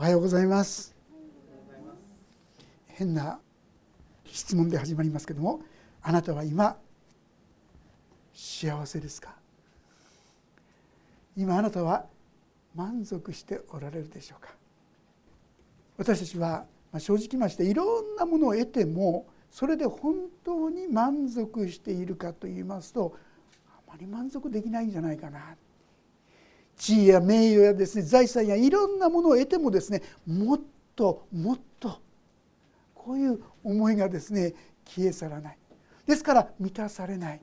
おはようございます。変な質問で始まりますけどもあなたは今幸せですか？今あなたは満足しておられるでしょうか？私たちは正直ましていろんなものを得てもそれで本当に満足しているかといいますとあまり満足できないんじゃないかな。地位や名誉やですね財産やいろんなものを得てもですねもっともっとこういう思いがですね消え去らない。ですから満たされない。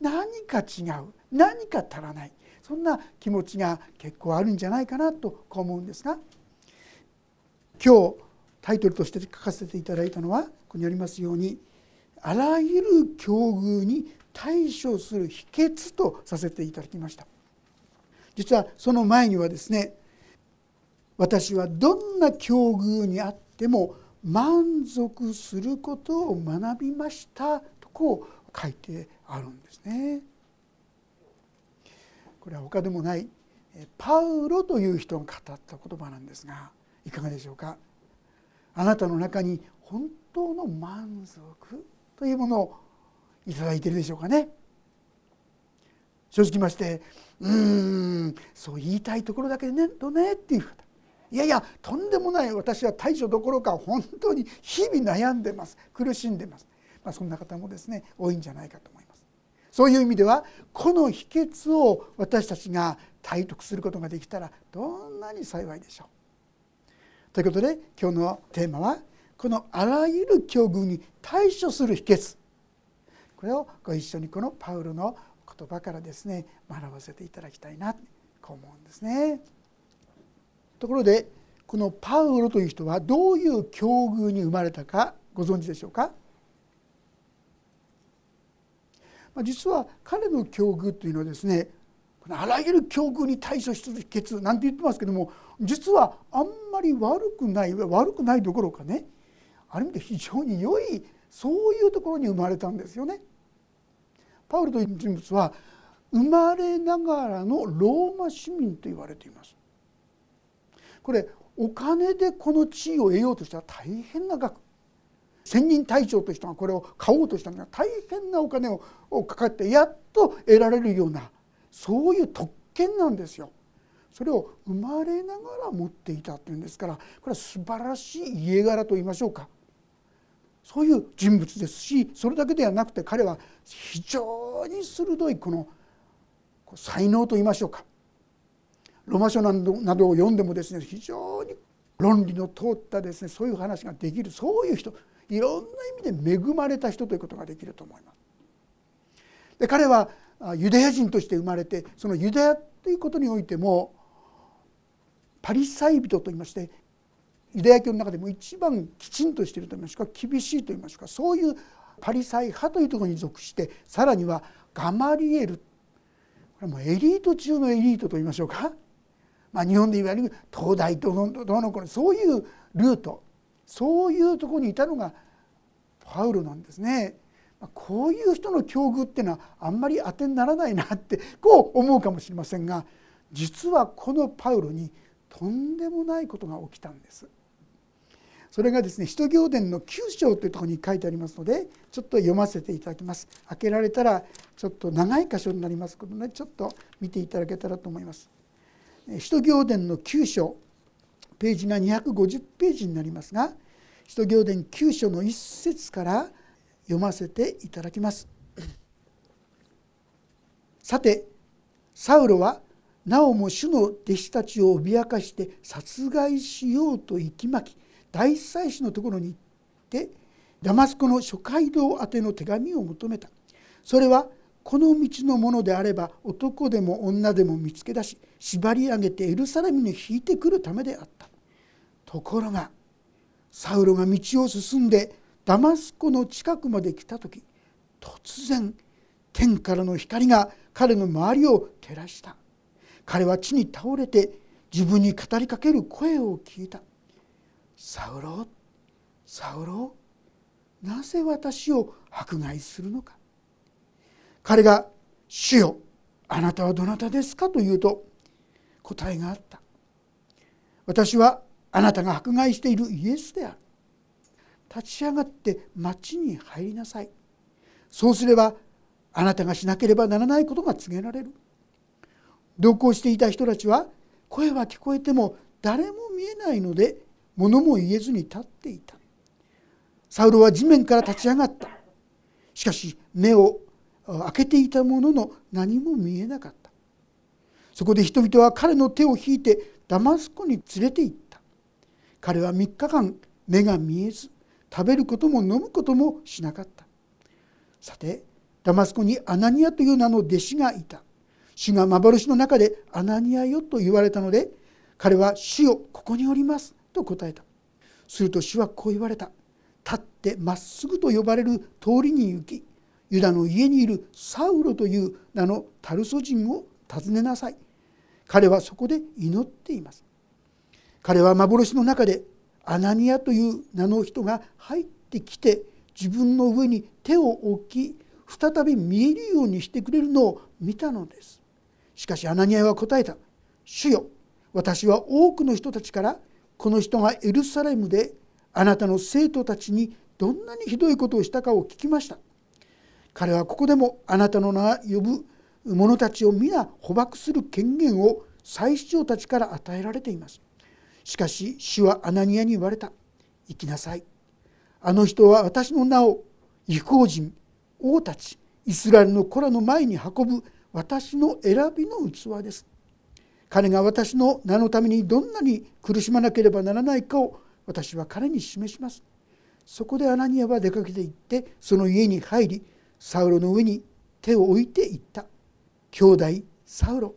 何か違う。何か足らない。そんな気持ちが結構あるんじゃないかなと思うんですが今日タイトルとして書かせていただいたのはここにありますようにあらゆる境遇に対処する秘訣とさせていただきました。実はその前にはですね私はどんな境遇にあっても満足することを学びましたとこう書いてあるんですね。これは他でもないパウロという人が語った言葉なんですがいかがでしょうか？あなたの中に本当の満足というものをいただいているでしょうかね？正直ましてうーんそう言いたいところだけねとねっていう方。いやいやとんでもない私は対処どころか本当に日々悩んでます。苦しんでます、まあ、そんな方もですね多いんじゃないかと思います。そういう意味ではこの秘訣を私たちが体得することができたらどんなに幸いでしょう。ということで今日のテーマはこのあらゆる境遇に対処する秘訣。これをご一緒にこのパウロの言葉からですね学ばせていただきたいなと思うんですね。ところでこのパウロという人はどういう境遇に生まれたかご存知でしょうか？実は彼の境遇というのはですねあらゆる境遇に対処する秘訣なんて言ってますけども実はあんまり悪くない悪くないどころかねある意味で非常に良いそういうところに生まれたんですよね。パウルという人物は生まれながらのローマ市民と言われています。これお金でこの地位を得ようとしたら大変な額。千人隊長としてはこれを買おうとしたのは大変なお金をかかってやっと得られるようなそういう特権なんですよ。それを生まれながら持っていたというんですからこれは素晴らしい家柄と言いましょうか。そういう人物ですしそれだけではなくて彼は非常に鋭いこの才能といいましょうかロマ書などなどを読んでもですね非常に論理の通ったですねそういう話ができるそういう人いろんな意味で恵まれた人ということができると思います。で彼はユダヤ人として生まれてそのユダヤということにおいてもパリサイ人といいましてユダヤ教の中でも一番きちんとしているといいますか厳しいといいますかそういうパリサイ派というところに属してさらにはガマリエルこれもエリート中のエリートといいましょうか、まあ、日本でいわゆる東大どのどのこれそういうルートそういうところにいたのがパウロなんですね。こういう人の境遇っていうのはあんまり当てにならないなってこう思うかもしれませんが実はこのパウロにとんでもないことが起きたんです。それがですね使徒行伝の9章というところに書いてありますのでちょっと読ませていただきます。開けられたらちょっと長い箇所になりますけどねちょっと見ていただけたらと思います。使徒行伝の9章ページが250ページになりますが使徒行伝9章の1節から読ませていただきます。さてサウロはなおも主の弟子たちを脅かして殺害しようと息巻き大祭司のところに行ってダマスコの諸街道宛ての手紙を求めた。それはこの道のものであれば男でも女でも見つけ出し縛り上げてエルサレムに引いてくるためであった。ところがサウロが道を進んでダマスコの近くまで来た時突然天からの光が彼の周りを照らした。彼は地に倒れて自分に語りかける声を聞いた。サウロ？サウロ？なぜ私を迫害するのか？彼が「主よあなたはどなたですか?」と言うと答えがあった「私はあなたが迫害しているイエスである立ち上がって町に入りなさい。そうすればあなたがしなければならないことが告げられる。同行していた人たちは声は聞こえても誰も見えないので物も言えずに立っていた。サウロは地面から立ち上がった。しかし目を開けていたものの何も見えなかった。そこで人々は彼の手を引いてダマスコに連れて行った。彼は3日間目が見えず食べることも飲むこともしなかった。さてダマスコにアナニアという名の弟子がいた。主が幻の中でアナニアよと言われたので彼は主よここにおります。と答えた。すると主はこう言われた。立ってまっすぐと呼ばれる通りに行きユダの家にいるサウロという名のタルソ人を訪ねなさい。彼はそこで祈っています。彼は幻の中でアナニアという名の人が入ってきて自分の上に手を置き再び見えるようにしてくれるのを見たのです。しかしアナニアは答えた「主よ私は多くの人たちからこの人がエルサレムであなたの生徒たちにどんなにひどいことをしたかを聞きました。彼はここでもあなたの名呼ぶ者たちを皆捕獲する権限を最主張たちから与えられています。しかし主はアナニアに言われた。行きなさい。あの人は私の名を違法人王たちイスラエルの子らの前に運ぶ私の選びの器です。彼が私の名のためにどんなに苦しまなければならないかを私は彼に示します。そこでアナニアは出かけて行ってその家に入りサウロの上に手を置いていった。兄弟サウロ。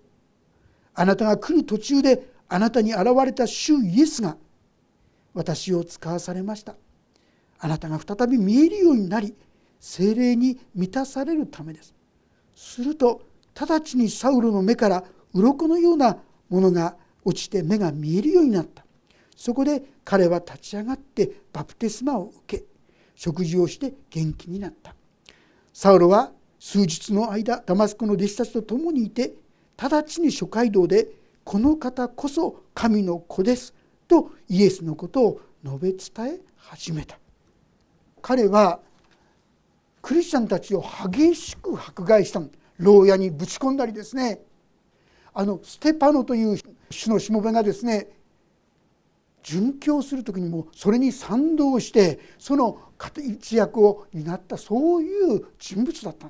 あなたが来る途中であなたに現れた主イエスが私を使わされました。あなたが再び見えるようになり精霊に満たされるためです。すると直ちにサウロの目から鱗のようなものが落ちて目が見えるようになった。そこで彼は立ち上がってバプテスマを受け食事をして元気になった。サウロは数日の間ダマスコの弟子たちと共にいて直ちに諸街道で「この方こそ神の子です」とイエスのことを述べ伝え始めた。彼はクリスチャンたちを激しく迫害した牢屋にぶち込んだりですね。あのステパノという主のしもべがですね殉教する時にもそれに賛同してその一役を担ったそういう人物だった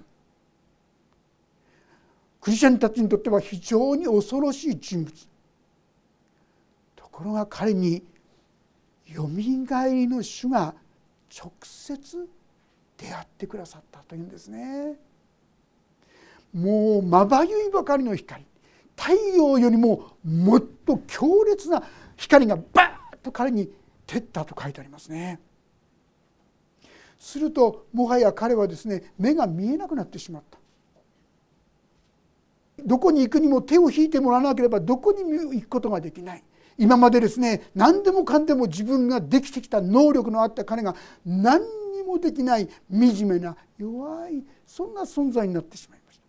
クリスチャンたちにとっては非常に恐ろしい人物。ところが彼によみがえりの主が直接出会ってくださったというんですね。もうまばゆいばかりの光。太陽よりももっと強烈な光がバーと彼に照ったと書いてありますね。するともはや彼はですね目が見えなくなってしまった。どこに行くにも手を引いてもらわなければどこに行くことができない。今までですね何でもかんでも自分ができてきた能力のあった彼が何にもできない惨めな弱いそんな存在になってしまいました。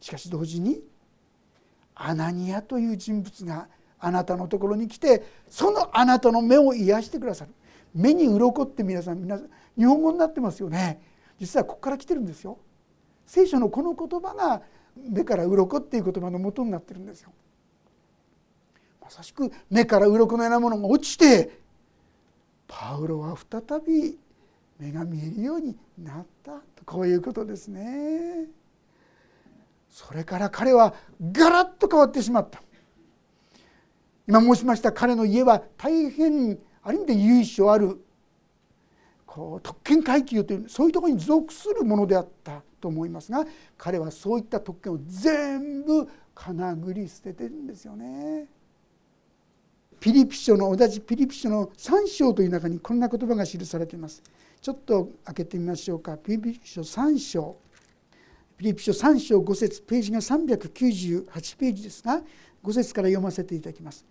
しかし同時にアナニアという人物があなたのところに来てそのあなたの目を癒してくださる。目に鱗って皆さん皆さん日本語になってますよね。実はここから来てるんですよ。聖書のこの言葉が目から鱗っていう言葉の元になってるんですよ。まさしく目から鱗のようなものが落ちてパウロは再び目が見えるようになった。とこういうことですね。それから彼はガラッと変わってしまった今申しました彼の家は大変ある意味で由緒あるこう特権階級というそういうところに属するものであったと思いますが彼はそういった特権を全部かなぐり捨ててるんですよね。ピリピ書の同じピリピ書の3章という中にこんな言葉が記されています。ちょっと開けてみましょうか。ピリピ書3章。リピ書3章5節ページが398ページですが5節から読ませていただきます。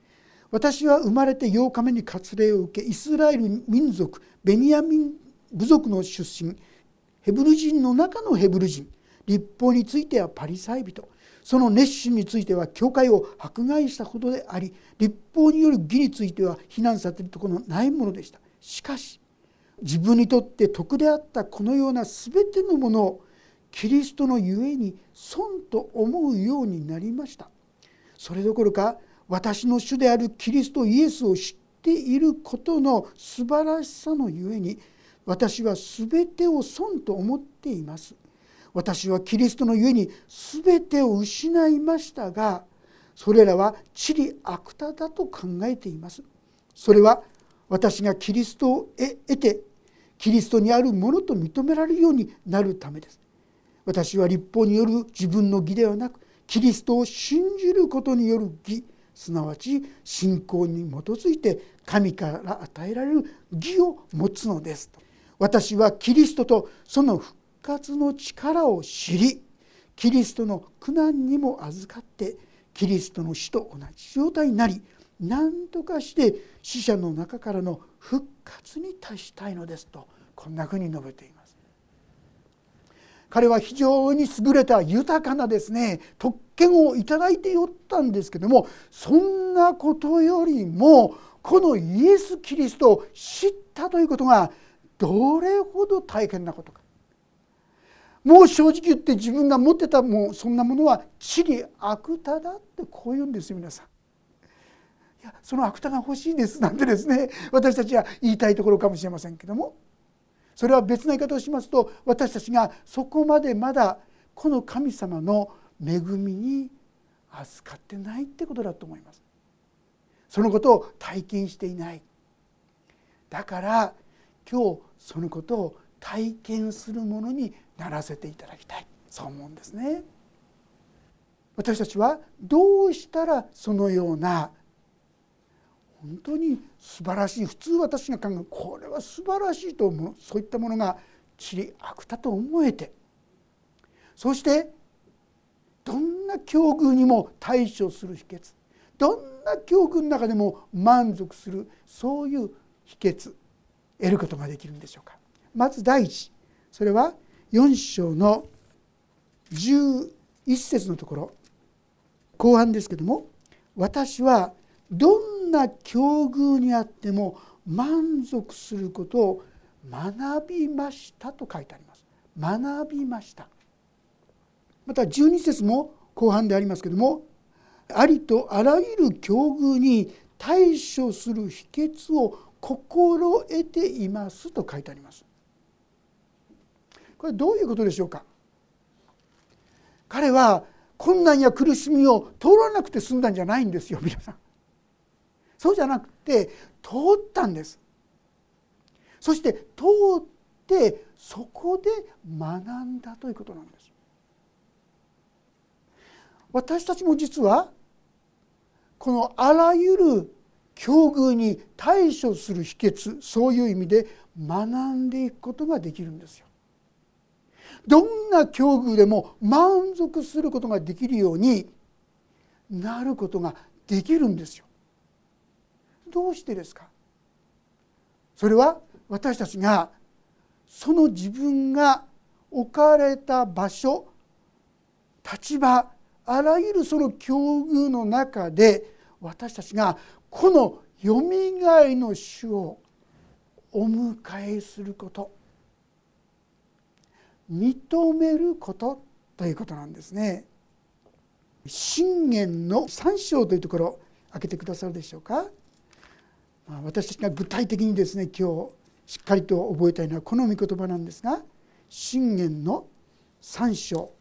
私は生まれて8日目に割礼を受けイスラエル民族ベニヤミン部族の出身ヘブル人の中のヘブル人立法についてはパリサイ人その熱心については教会を迫害したほどであり立法による義については非難されるところのないものでしたしかし自分にとって得であったこのような全てのものをキリストのゆえに損と思うようになりました。それどころか私の主であるキリストイエスを知っていることの素晴らしさのゆえに私は全てを損と思っています。私はキリストのゆえに全てを失いましたがそれらは地理悪多だと考えています。それは私がキリストを得てキリストにあるものと認められるようになるためです。私は立法による自分の義ではなくキリストを信じることによる義すなわち信仰に基づいて神から与えられる義を持つのです私はキリストとその復活の力を知りキリストの苦難にも預かってキリストの死と同じ状態になり何とかして死者の中からの復活に達したいのですとこんなふうに述べています。彼は非常に優れた豊かなですね特権を頂いておったんですけどもそんなことよりもこのイエス・キリストを知ったということがどれほど大変なことかもう正直言って自分が持ってたもうそんなものは地理悪多だってこう言うんですよ皆さん。いやその悪多が欲しいですなんてですね私たちは言いたいところかもしれませんけどもそれは別な言い方をしますと私たちがそこまでまだこの神様の恵みに預かってないってことだと思います。そのことを体験していないだから今日そのことを体験するものにならせていただきたいそう思うんですね。私たちはどうしたらそのような本当に素晴らしい普通私が考えるこれは素晴らしいと思うそういったものが地理悪だと思えてそしてどんな境遇にも対処する秘訣どんな境遇の中でも満足するそういう秘訣得ることができるんでしょうか。まず第一それは4章の11節のところ後半ですけども「私はどんな境遇にあっても満足することを学びました」と書いてあります。学びました。また12節も後半でありますけどもありとあらゆる境遇に対処する秘訣を心得ていますと書いてあります。これどういうことでしょうか。彼は困難や苦しみを通らなくて済んだんじゃないんですよ皆さん。そうじゃなくて通ったんですそして通ってそこで学んだということなんです私たちも実はこのあらゆる境遇に対処する秘訣そういう意味で学んでいくことができるんですよ。どんな境遇でも満足することができるようになることができるんですよ。どうしてですか？それは私たちがその自分が置かれた場所立場あらゆるその境遇の中で私たちがこのよみがえの主をお迎えすること認めることということなんですね。信玄の3章というところ開けてくださるでしょうか？あ私たちが具体的にですね今日しっかりと覚えたいのはこの御言葉なんですが信玄の3章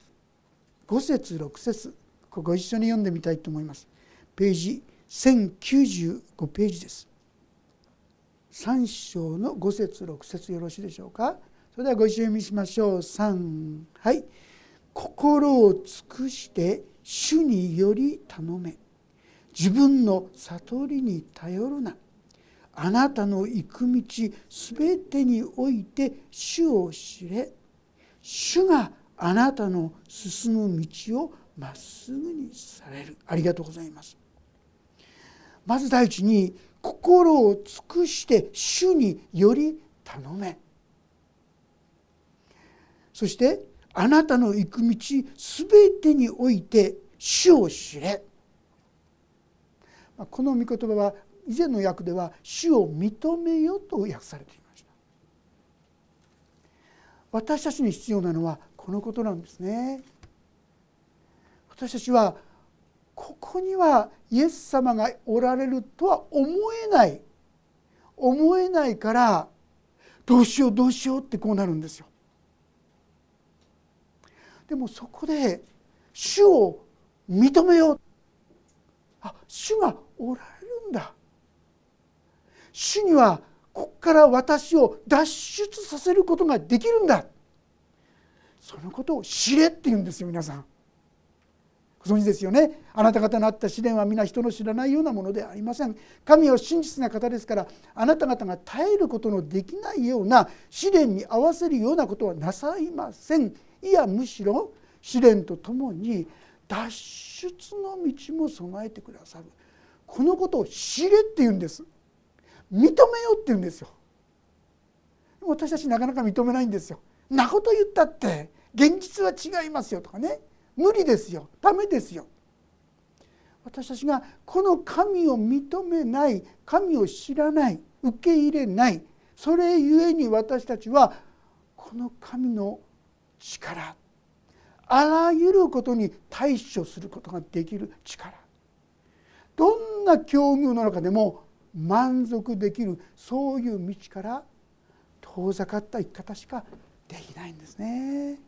5節6節ご一緒に読んでみたいと思います。ページ1095ページです。3章の5節6節よろしいでしょうか？それではご一緒に見しましょう。3はい心を尽くして主により頼め自分の悟りに頼るなあなたの行く道すべてにおいて主を知れ。主があなたの進む道をまっすぐにされる。ありがとうございます。まず第一に心を尽くして主により頼め。そしてあなたの行く道すべてにおいて主を知れ。この御言葉は以前の訳では主を認めよと訳されていました。私たちに必要なのはこのことなんですね。私たちはここにはイエス様がおられるとは思えない思えないからどうしようどうしようってこうなるんですよ。でもそこで主を認めよう。あ主がおられるんだ。主にはここから私を脱出させることができるんだ。そのことを知れって言うんですよ皆さん。ご存知ですよね？あなた方のあった試練は皆人の知らないようなものではありません。神は真実な方ですからあなた方が耐えることのできないような試練に合わせるようなことはなさいません。いやむしろ試練とともに脱出の道も備えてくださる。このことを知れって言うんです。めようって言うんですよ。私たちなかなか認めないんですよ。なこと言ったって現実は違いますよとかね。無理ですよ。ダメですよ。私たちがこの神を認めない神を知らない受け入れないそれゆえに私たちはこの神の力あらゆることに対処することができる力。どんな境遇の中でも満足できるそういう道から遠ざかった生き方しかできないんですね。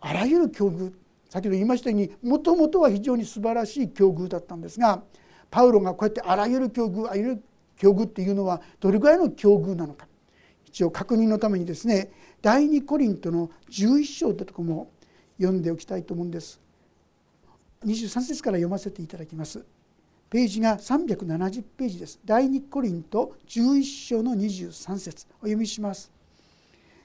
あらゆる境遇先ほど言いましたようにもともとは非常に素晴らしい境遇だったんですがパウロがこうやってあらゆる境遇あらゆる境遇っていうのはどれぐらいの境遇なのか一応確認のためにですね第2コリントの11章ってとこも読んでおきたいと思うんです。23節から読ませていただきます。ページが370ページです。第2コリント11章の23節お読みします。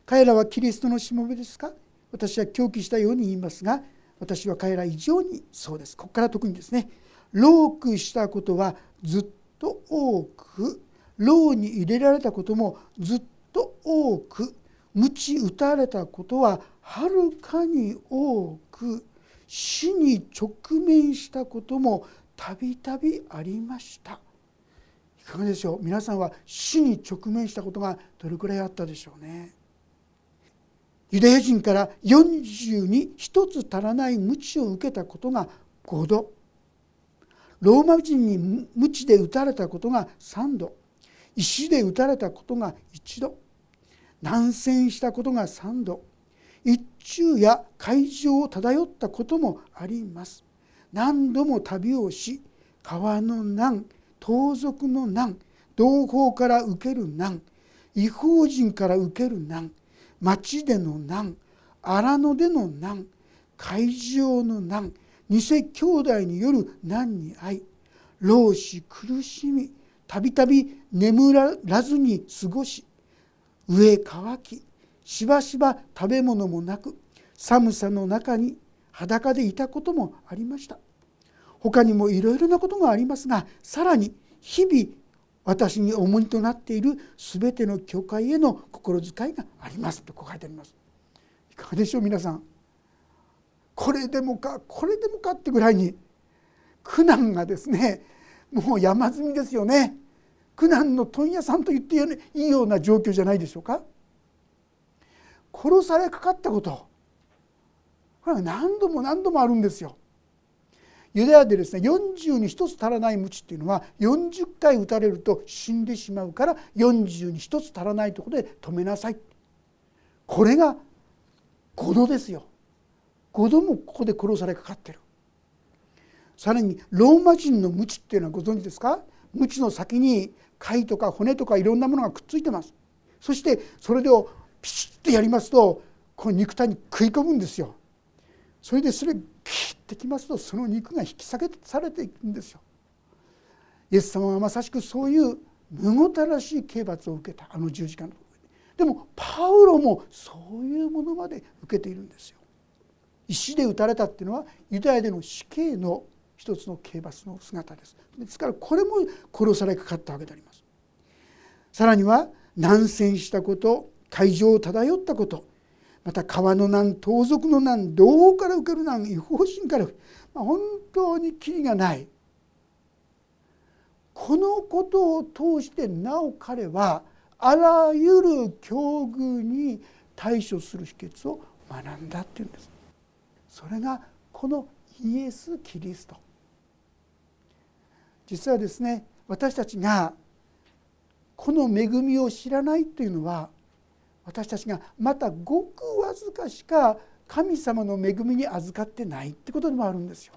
彼らはキリストのしもべですか？私は狂気したように言いますが私は彼ら以上にそうですここから特にですね老苦したことはずっと多く牢に入れられたこともずっと多く鞭打たれたことははるかに多く死に直面したこともたびたびありました。いかがでしょう？皆さんは死に直面したことがどれくらいあったでしょうね？ユダヤ人から40に1つ足らない鞭を受けたことが5度。ローマ人に鞭で打たれたことが3度。石で打たれたことが1度。難戦したことが3度。一昼や海上を漂ったこともあります。何度も旅をし川の難盗賊の難同胞から受ける難違法人から受ける難町での難荒野での難海上の難偽兄弟による難に遭い老死苦しみたびたび眠らずに過ごし飢え乾きしばしば食べ物もなく寒さの中に裸でいたこともありました他にもいろいろなことがありますがさらに日々私に重荷となっている全ての教会への心遣いがありますとこう書いてあります。いかがでしょう皆さん。これでもかこれでもかってぐらいに苦難がですねもう山積みですよね。苦難の問屋さんと言っていいような状況じゃないでしょうか。殺されかかったことこれは何度も何度もあるんですよ。ユダヤでですね40に1つ足らない鞭っていうのは40回打たれると死んでしまうから40に1つ足らないところで止めなさい。これが5度ですよ。5度もここで殺されかかってる。さらにローマ人の鞭っていうのはご存知ですか？鞭の先に貝とか骨とかいろんなものがくっついてます。そしてそれをピシッとやりますとこの肉体に食い込むんですよ。それでそれ切ってきますとその肉が引き下げされていくんですよ。イエス様はまさしくそういうむごたらしい刑罰を受けたあの十字架のでもパウロもそういうものまで受けているんですよ。石で撃たれたっていうのはユダヤでの死刑の一つの刑罰の姿です。ですからこれも殺されかかったわけであります。さらには難戦したこと海上を漂ったことまた川の難盗賊の難同胞から受ける難違法心から、まあ、本当にキリがない。このことを通してなお彼はあらゆる境遇に対処する秘訣を学んだっていうんです。それがこのイエス・キリスト。実はですね私たちがこの恵みを知らないというのは私たちがまたごくわずかしか神様の恵みに預かってないってことでもあるんですよ。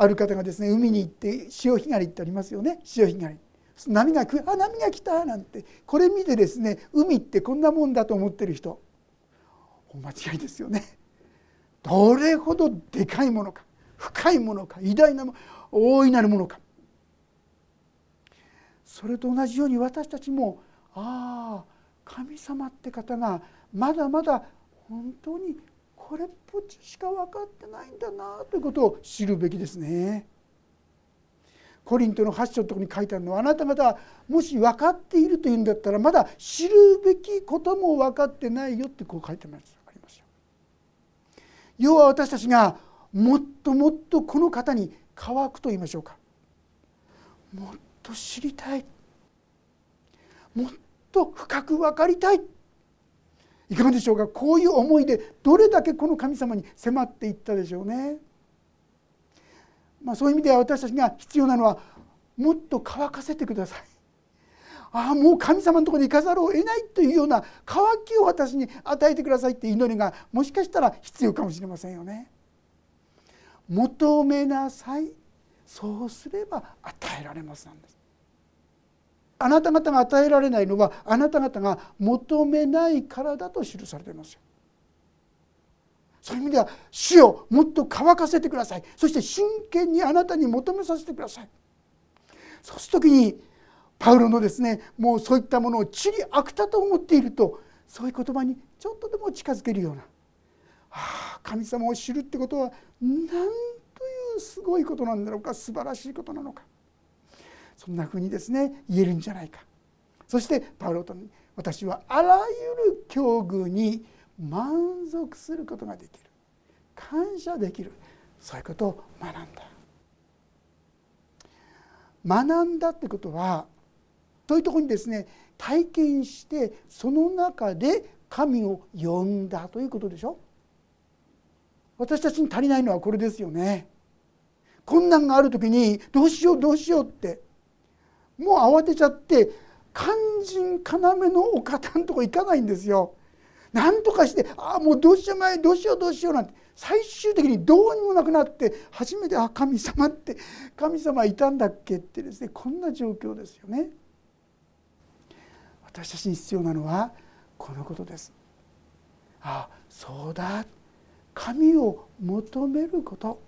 ある方がですね海に行って潮干狩りってありますよね潮干狩り。波が来あ波が来たなんてこれ見てですね海ってこんなもんだと思ってる人お間違いですよね。どれほどでかいものか深いものか偉大なもの大いなるものかそれと同じように私たちもああ神様って方がまだまだ本当にこれっぽっちしか分かってないんだなということを知るべきですね。コリントの8章のとこに書いてあるのはあなた方もし分かっているというんだったらまだ知るべきことも分かってないよってこう書いてありますよ。要は私たちがもっともっとこの方に乾くと言いましょうかもっと知りたいもっと深く分かりたいいかがでしょうかこういう思いでどれだけこの神様に迫っていったでしょうね。まあ、そういう意味では私たちが必要なのはもっと乾かせてください。ああもう神様のところに行かざるを得ないというような渇きを私に与えてくださいって祈りがもしかしたら必要かもしれませんよね。求めなさいそうすれば与えられますなんです。あなた方が与えられないのはあなた方が求めないからだと記されていますよ。そういう意味では死をもっと乾かせてください。そして真剣にあなたに求めさせてください。そうする時にパウロのですねもうそういったものを地理悪たと思っているとそういう言葉にちょっとでも近づけるような、はあ、神様を知るってことは何というすごいことなんだろうか素晴らしいことなのか。そんなふうにですね言えるんじゃないか。そしてパウロと私はあらゆる境遇に満足することができる。感謝できる。そういうことを学んだ。学んだってことはそういうとこにですね体験してその中で神を呼んだということでしょ。私たちに足りないのはこれですよね。困難がある時にどうしようどうしようってもう慌てちゃって肝心要のお方のとこ行かないんですよ。なんとかしてああもうどうしよう前どうしようどうしようなんて最終的にどうにもなくなって初めてあ神様って神様いたんだっけってですねこんな状況ですよね。私たちに必要なのはこのことです。ああそうだ神を求めること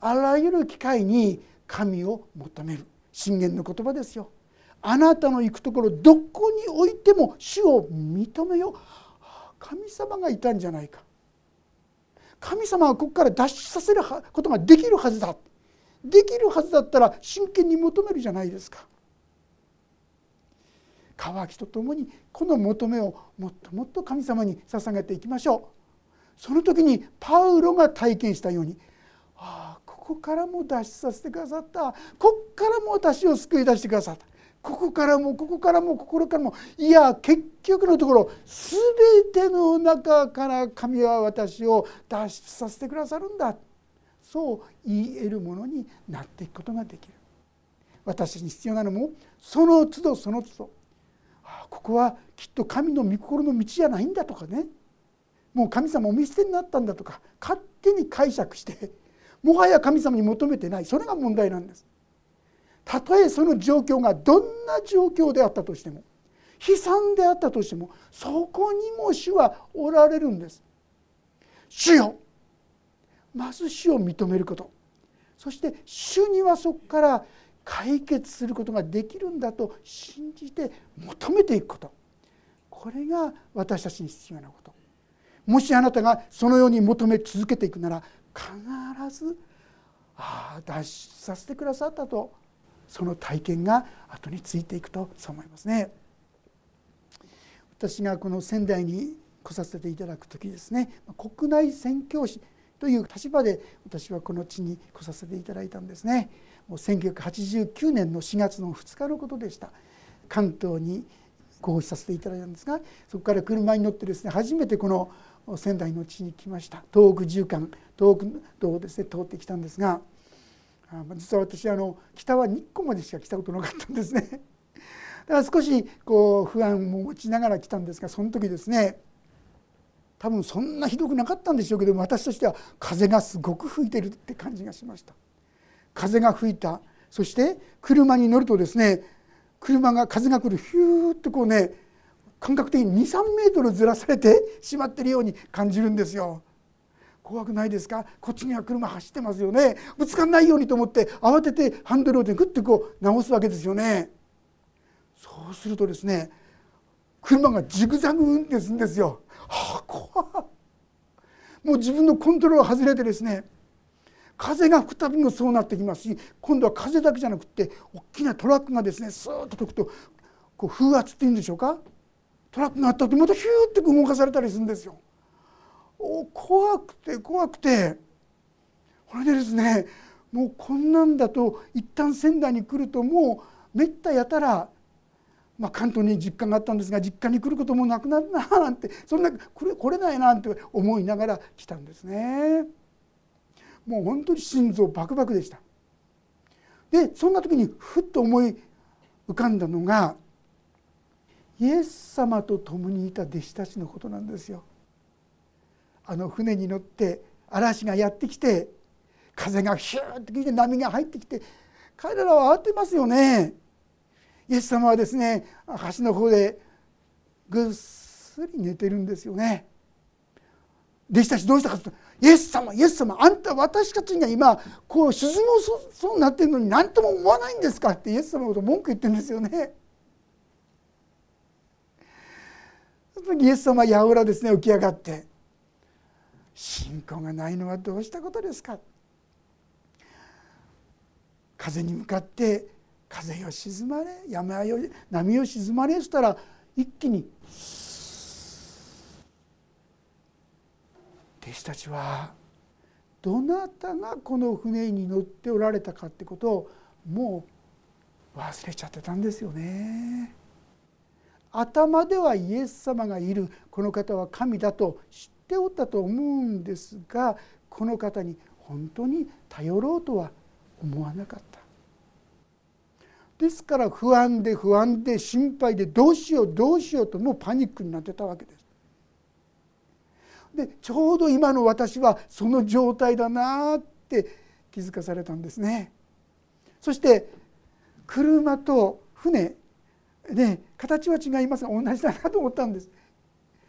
あらゆる機会に神を求める。信玄の言葉ですよ。あなたの行くところどこにおいても主を認めよ神様がいたんじゃないか。神様はここから脱出させることができるはずだ。できるはずだったら真剣に求めるじゃないですか。渇きとともにこの求めをもっともっと神様に捧げていきましょう。その時にパウロが体験したようにああこからも脱出させてくださった。こっからも私を救い出してくださった。ここからもここからも心からも。いや結局のところ全ての中から神は私を脱出させてくださるんだ。そう言えるものになっていくことができる。私に必要なのもその都度その都度。あここはきっと神の御心の道じゃないんだとかね。もう神様お見捨てになったんだとか勝手に解釈してもはや神様に求めてない。それが問題なんです。たとえその状況がどんな状況であったとしても悲惨であったとしてもそこにも主はおられるんです。主よ。まず主を認めること。そして主にはそこから解決することができるんだと信じて求めていくこと。これが私たちに必要なこと。もしあなたがそのように求め続けていくなら必ずああ脱出させてくださったとその体験が後についていくとそう思いますね。私がこの仙台に来させていただく時ですね国内宣教師という立場で私はこの地に来させていただいたんですねもう1989年の4月の2日のことでした関東にご奉仕させていただいたんですがそこから車に乗ってですね初めてこの仙台の地に来ました。東北縦貫東北道をですね通ってきたんですが実は私あの北は日光までしか来たことなかったんですね。だから少しこう不安も持ちながら来たんですがその時ですね多分そんなひどくなかったんでしょうけど私としては風がすごく吹いてるって感じがしました。風が吹いた。そして車に乗るとですね車が風が来るヒューッとこうね感覚的に23メートルずらされてしまっているように感じるんですよ。怖くないですか？こっちには車走ってますよね。ぶつかんないようにと思って慌ててハンドルをでグッとこう直すわけですよね。そうするとですね車がジグザグ運転するんですよ。はあ怖っ。もう自分のコントロール外れてですね風が吹くたびもそうなってきますし今度は風だけじゃなくって大きなトラックがですねスーッと吹くとこう風圧っていうんでしょうか？トラックがあったとまたヒューって動かされたりするんですよ。お怖くて怖くてこれでですねもうこんなんだと一旦仙台に来るともうめったやたら、まあ、関東に実家があったんですが実家に来ることもなくなるななんてそんなこれ来れないなんて思いながら来たんですね。もう本当に心臓バクバクでした。でそんな時にふっと思い浮かんだのがイエス様と共にいた弟子たちのことなんですよ。あの船に乗って嵐がやってきて風がヒューッと来て波が入ってきて彼らは慌てますよね。イエス様はですね橋の方でぐっすり寝てるんですよね。弟子たちどうしたかとイエス様イエス様あんた私たちが今こう沈もそうになってるのに何とも思わないんですかってイエス様のこと文句言ってるんですよね。イエス様やおらですね起き上がって「信仰がないのはどうしたことですか?」風に向かって風よ沈まれ山よ波よ沈まれしたら一気に弟子たちはどなたがこの船に乗っておられたかってことをもう忘れちゃってたんですよね。頭ではイエス様がいるこの方は神だと知っておったと思うんですがこの方に本当に頼ろうとは思わなかったですから不安で不安で心配でどうしようどうしようともうパニックになってたわけです。でちょうど今の私はその状態だなって気づかされたんですね。そして車と船ね形は違いますが同じだなと思ったんです。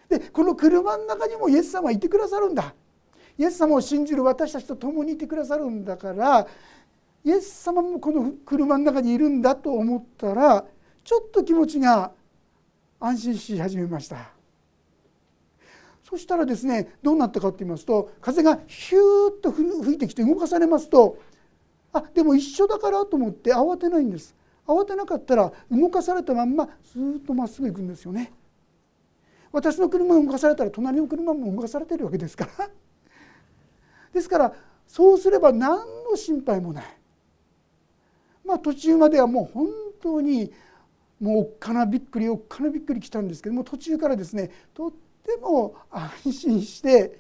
でこの車の中にもイエス様はいてくださるんだ。イエス様を信じる私たちと共にいてくださるんだからイエス様もこの車の中にいるんだと思ったらちょっと気持ちが安心し始めました。そしたらですねどうなったかと言いますと風がヒューッと吹いてきて動かされますとあでも一緒だからと思って慌てないんです。慌てなかったら動かされたまんまずっとまっすぐ行くんですよね。私の車が動かされたら隣の車も動かされてるわけですから。ですからそうすれば何の心配もない。まあ途中まではもう本当にもうおっかなびっくりおっかなびっくり来たんですけども途中からですねとっても安心して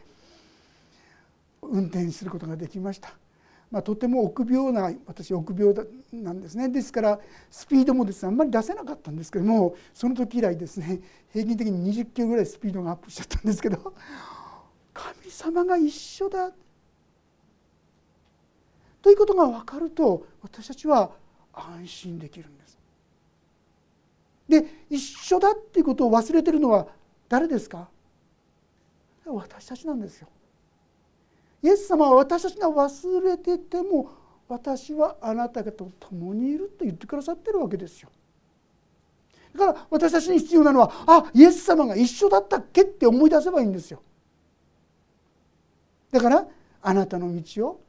運転することができました。まあ、とても臆病な私臆病なんですねですからスピードもですねあんまり出せなかったんですけどもその時以来ですね平均的に20キロぐらいスピードがアップしちゃったんですけど神様が一緒だということが分かると私たちは安心できるんです。で一緒だっていうことを忘れてるのは誰ですか？私たちなんですよ。イエス様は私たちが忘れてても私はあなた方と共にいると言ってくださってるわけですよ。だから私たちに必要なのはあイエス様が一緒だったっけって思い出せばいいんですよ。だからあなたの道を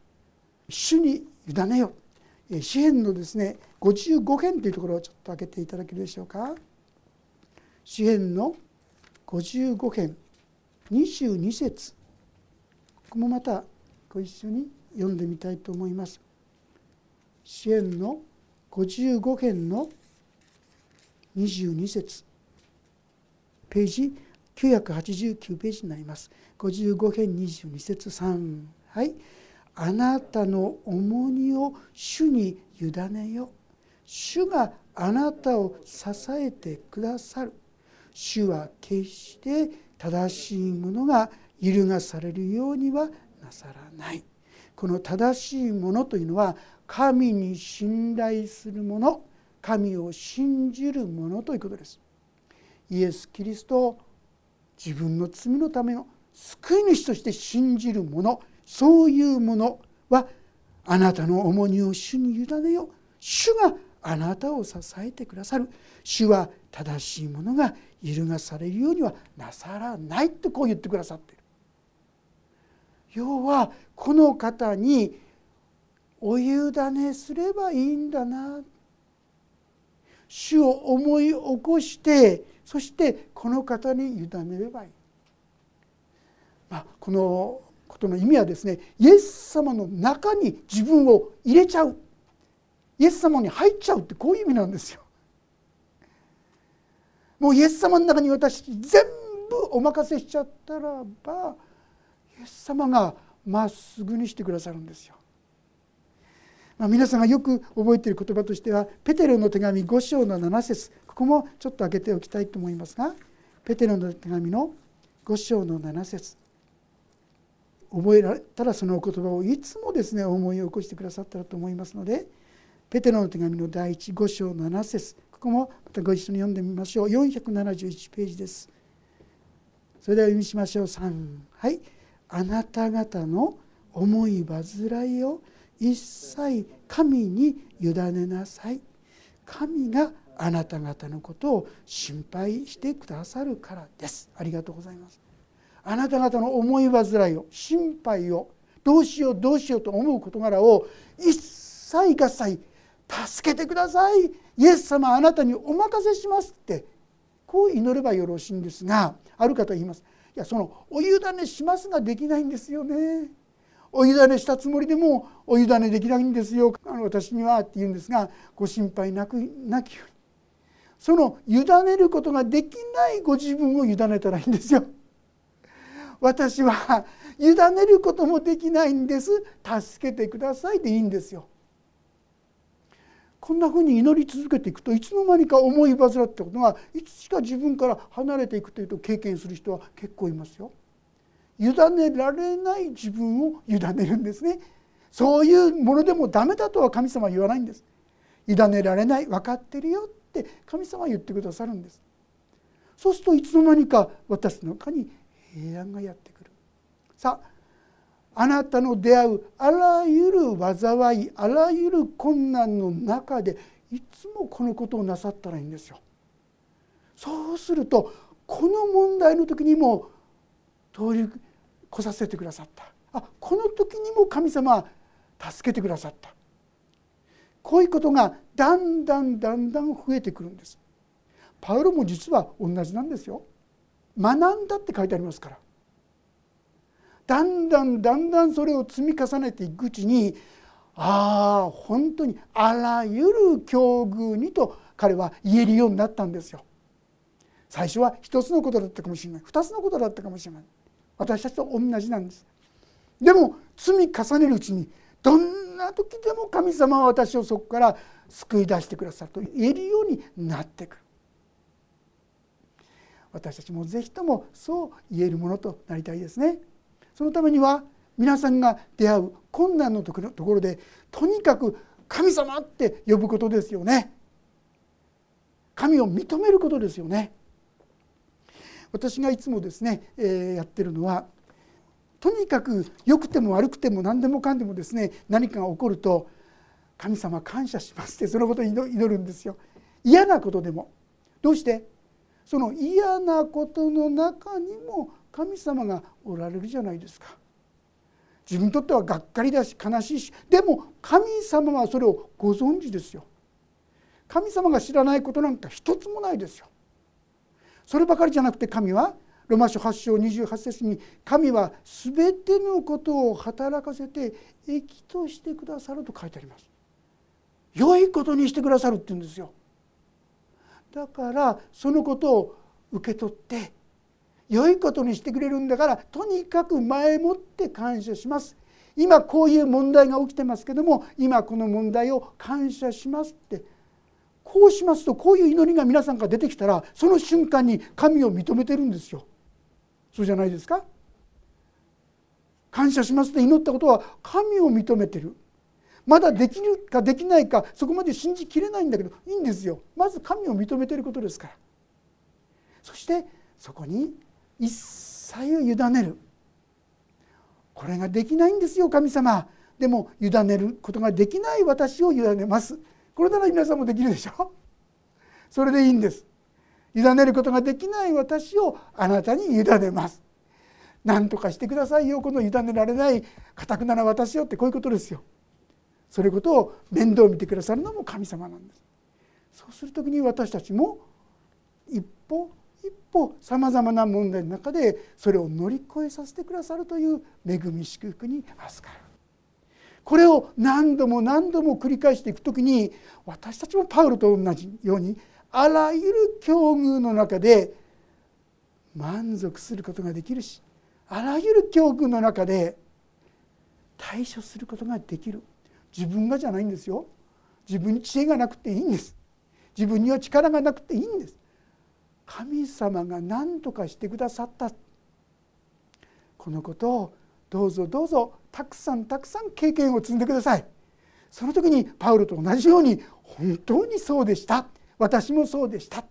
主に委ねよ詩篇のですね55編というところをちょっと開けていただけるでしょうか。詩篇の55編22節ここもまたご一緒に読んでみたいと思います。支援の55編の22節。ページ989ページになります。55編22節3はい。あなたの重荷を主に委ねよ。主があなたを支えてくださる。主は決して正しいものが揺るがされるようにはなさらない。この正しいものというのは神に信頼する者神を信じる者ということです。イエス・キリストを自分の罪のための救い主として信じる者そういうものはあなたの重荷を主に委ねよ主があなたを支えてくださる。主は正しいものが揺るがされるようにはなさらないとこう言ってくださってる。要はこの方にお委ねすればいいんだな。主を思い起こしてそしてこの方に委ねればいい、まあ、このことの意味はですねイエス様の中に自分を入れちゃう。イエス様に入っちゃうってこういう意味なんですよ。もうイエス様の中に私全部お任せしちゃったらばイエス様がまっすぐにしてくださるんですよ。まあ、皆さんがよく覚えている言葉としてはペテロの手紙5章の7節。ここもちょっと開けておきたいと思いますがペテロの手紙の5章の7節。覚えられたらその言葉をいつもですね思い起こしてくださったらと思いますのでペテロの手紙の第一5章7節。ここもまたご一緒に読んでみましょう。471ページです。それでは読みしましょう。3はい。あなた方の思い煩いを一切神に委ねなさい。神があなた方のことを心配してくださるからです。ありがとうございます。あなた方の思い煩いを心配をどうしようどうしようと思う事柄を一切合切助けてください。イエス様あなたにお任せしますって。こう祈ればよろしいんですがある方言います。いやそのお委ねしますができないんですよねお委ねしたつもりでもお委ねできないんですよあの私にはって言うんですがご心配なくなきようにその委ねることができないご自分を委ねたらいいんですよ。私は委ねることもできないんです助けてくださいでいいんですよ。こんなふうに祈り続けていくといつの間にか思い煩ったことがいつしか自分から離れていくというと経験する人は結構いますよ。委ねられない自分を委ねるんですね。そういうものでもダメだとは神様は言わないんです。委ねられない分かってるよって神様は言ってくださるんです。そうするといつの間にか私の中に平安がやってくるさああなたの出会うあらゆる災いあらゆる困難の中でいつもこのことをなさったらいいんですよ。そうするとこの問題の時にも通り越させてくださったあこの時にも神様は助けてくださったこういうことがだんだんだんだん増えてくるんです。パウロも実は同じなんですよ。学んだって書いてありますからだんだんだんだんそれを積み重ねていくうちにああ本当にあらゆる境遇にと彼は言えるようになったんですよ。最初は一つのことだったかもしれない二つのことだったかもしれない私たちと同じなんです。でも積み重ねるうちにどんな時でも神様は私をそこから救い出してくださると言えるようになってくる。私たちも是非ともそう言えるものとなりたいですね。そのためには皆さんが出会う困難のところでとにかく神様って呼ぶことですよね。神を認めることですよね。私がいつもですね、えー、やってるのはとにかく良くても悪くても何でもかんでもですね何かが起こると神様感謝しますってそのことを祈るんですよ。嫌なことでもどうして？その嫌なことの中にも神様がおられるじゃないですか。自分にとってはがっかりだし悲しいしでも神様はそれをご存知ですよ。神様が知らないことなんか一つもないですよ。そればかりじゃなくて神はロマ書8章28節に神は全てのことを働かせて益としてくださると書いてあります。良いことにしてくださるって言うんですよ。だからそのことを受け取って良いことにしてくれるんだからとにかく前もって感謝します。今こういう問題が起きてますけども今この問題を感謝しますって。こうしますとこういう祈りが皆さんから出てきたらその瞬間に神を認めてるんですよ。そうじゃないですか？感謝しますって祈ったことは神を認めてる。まだできるかできないかそこまで信じきれないんだけどいいんですよ。まず神を認めてることですから。そしてそこに一切を委ねる。これができないんですよ神様。でも委ねることができない私を委ねます。これなら皆さんもできるでしょ？それでいいんです。委ねることができない私をあなたに委ねます。何とかしてくださいよこの委ねられないかたくなな私よってこういうことですよ。それことを面倒見てくださるのも神様なんです。そうする時に私たちも一歩一歩さまざまな問題の中でそれを乗り越えさせてくださるという恵み祝福に預かる。これを何度も何度も繰り返していく時に私たちもパウロと同じようにあらゆる境遇の中で満足することができるしあらゆる境遇の中で対処することができる。自分がじゃないんですよ。自分に知恵がなくていいんです。自分には力がなくていいんです。神様が何とかしてくださった。このことをどうぞどうぞたくさんたくさん経験を積んでください。その時にパウロと同じように本当にそうでした。私もそうでした。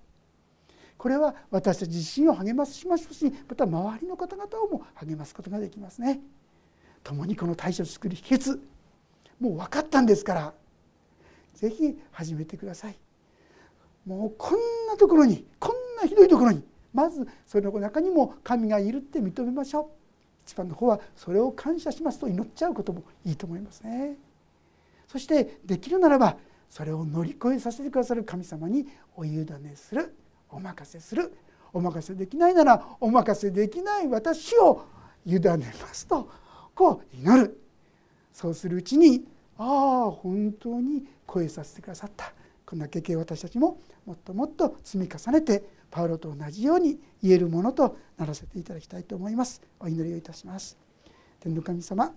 これは私たち自身を励ましましょうしまた周りの方々をも励ますことができますね。共にこの対処を作る秘訣もう分かったんですから是非始めてください。もうこんなところにこんなひどいところに。まずその中にも神がいるって認めましょう。一番の方はそれを感謝しますと祈っちゃうこともいいと思いますね。そしてできるならばそれを乗り越えさせてくださる神様にお委ねする。お任せする。お任せできないならお任せできない私を委ねますとこう祈る。そうするうちにああ本当に超えさせてくださった。こんな経験を私たちももっともっと積み重ねてパウロと同じように言えるものとならせていただきたいと思います。お祈りをいたします。天の神様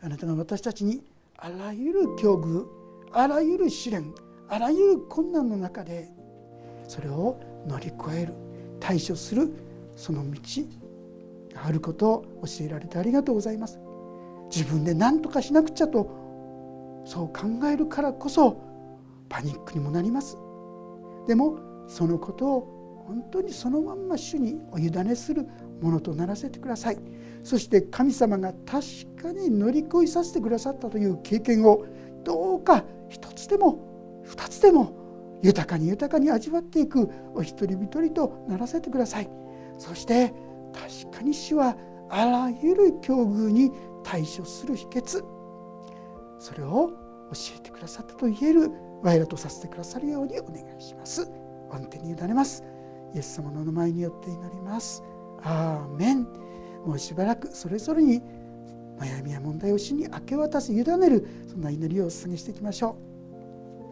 あなたが私たちにあらゆる境遇あらゆる試練あらゆる困難の中でそれを乗り越える対処するその道があることを教えられてありがとうございます。自分で何とかしなくちゃとそう考えるからこそパニックにもなります。でもそのことを本当にそのまんま主にお委ねするものとならせてください。そして神様が確かに乗り越えさせてくださったという経験をどうか一つでも二つでも豊かに豊かに味わっていくお一人一人とならせてください。そして確かに主はあらゆる境遇に対処する秘訣。それを教えてくださったと言える我らとさせてくださるようにお願いします。御手に委ねます。イエス様の名前によって祈ります。アーメン。もうしばらくそれぞれに悩みや問題を主に明け渡す委ねるそんな祈りをお捧げしていきましょう。